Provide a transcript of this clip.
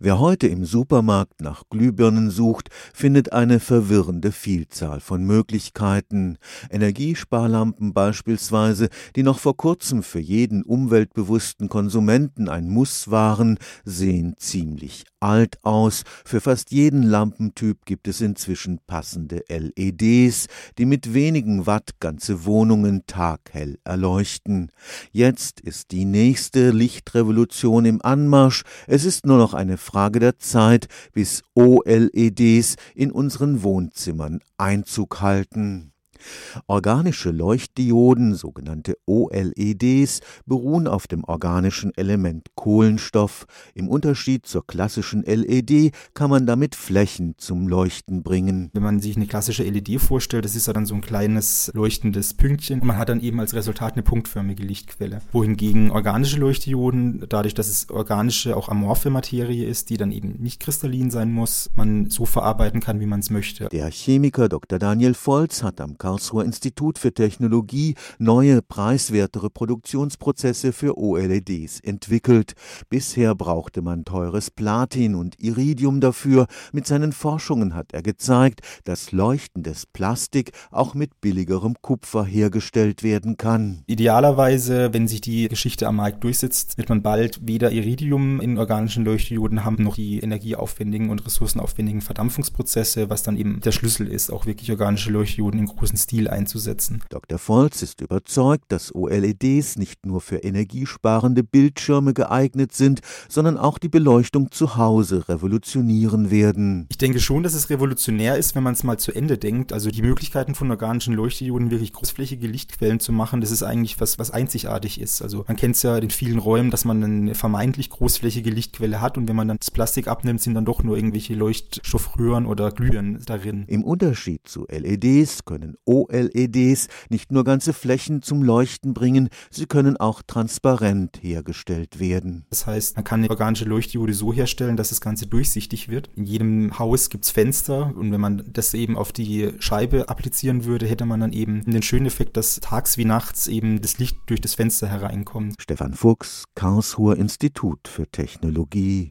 Wer heute im Supermarkt nach Glühbirnen sucht, findet eine verwirrende Vielzahl von Möglichkeiten. Energiesparlampen beispielsweise, die noch vor kurzem für jeden umweltbewussten Konsumenten ein Muss waren, sehen ziemlich alt aus. Für fast jeden Lampentyp gibt es inzwischen passende LEDs, die mit wenigen Watt ganze Wohnungen taghell erleuchten. Jetzt ist die nächste Lichtrevolution im Anmarsch. Es ist nur noch eine Frage der Zeit, bis OLEDs in unseren Wohnzimmern Einzug halten. Organische Leuchtdioden, sogenannte OLEDs, beruhen auf dem organischen Element Kohlenstoff. Im Unterschied zur klassischen LED kann man damit Flächen zum Leuchten bringen. Wenn man sich eine klassische LED vorstellt, das ist ja dann so ein kleines leuchtendes Pünktchen. Man hat dann eben als Resultat eine punktförmige Lichtquelle. Wohingegen organische Leuchtdioden, dadurch, dass es organische, auch amorphe Materie ist, die dann eben nicht kristallin sein muss, man so verarbeiten kann, wie man es möchte. Der Chemiker Dr. Daniel Volz hat am Karlsruher Institut für Technologie neue, preiswertere Produktionsprozesse für OLEDs entwickelt. Bisher brauchte man teures Platin und Iridium dafür. Mit seinen Forschungen hat er gezeigt, dass leuchtendes Plastik auch mit billigerem Kupfer hergestellt werden kann. Idealerweise, wenn sich die Geschichte am Markt durchsetzt, wird man bald weder Iridium in organischen Leuchtdioden haben, noch die energieaufwendigen und ressourcenaufwendigen Verdampfungsprozesse, was dann eben der Schlüssel ist, auch wirklich organische Leuchtdioden im großen Stil einzusetzen. Dr. Volz ist überzeugt, dass OLEDs nicht nur für energiesparende Bildschirme geeignet sind, sondern auch die Beleuchtung zu Hause revolutionieren werden. Ich denke schon, dass es revolutionär ist, wenn man es mal zu Ende denkt. Also die Möglichkeiten von organischen Leuchtdioden wirklich großflächige Lichtquellen zu machen, das ist eigentlich was, was einzigartig ist. Also man kennt es ja in vielen Räumen, dass man eine vermeintlich großflächige Lichtquelle hat und wenn man dann das Plastik abnimmt, sind dann doch nur irgendwelche Leuchtstoffröhren oder Glühen darin. Im Unterschied zu LEDs können OLEDs nicht nur ganze Flächen zum Leuchten bringen, sie können auch transparent hergestellt werden. Das heißt, man kann eine organische Leuchtdiode so herstellen, dass das Ganze durchsichtig wird. In jedem Haus gibt es Fenster und wenn man das eben auf die Scheibe applizieren würde, hätte man dann eben den schönen Effekt, dass tags wie nachts eben das Licht durch das Fenster hereinkommt. Stefan Fuchs, Karlsruher Institut für Technologie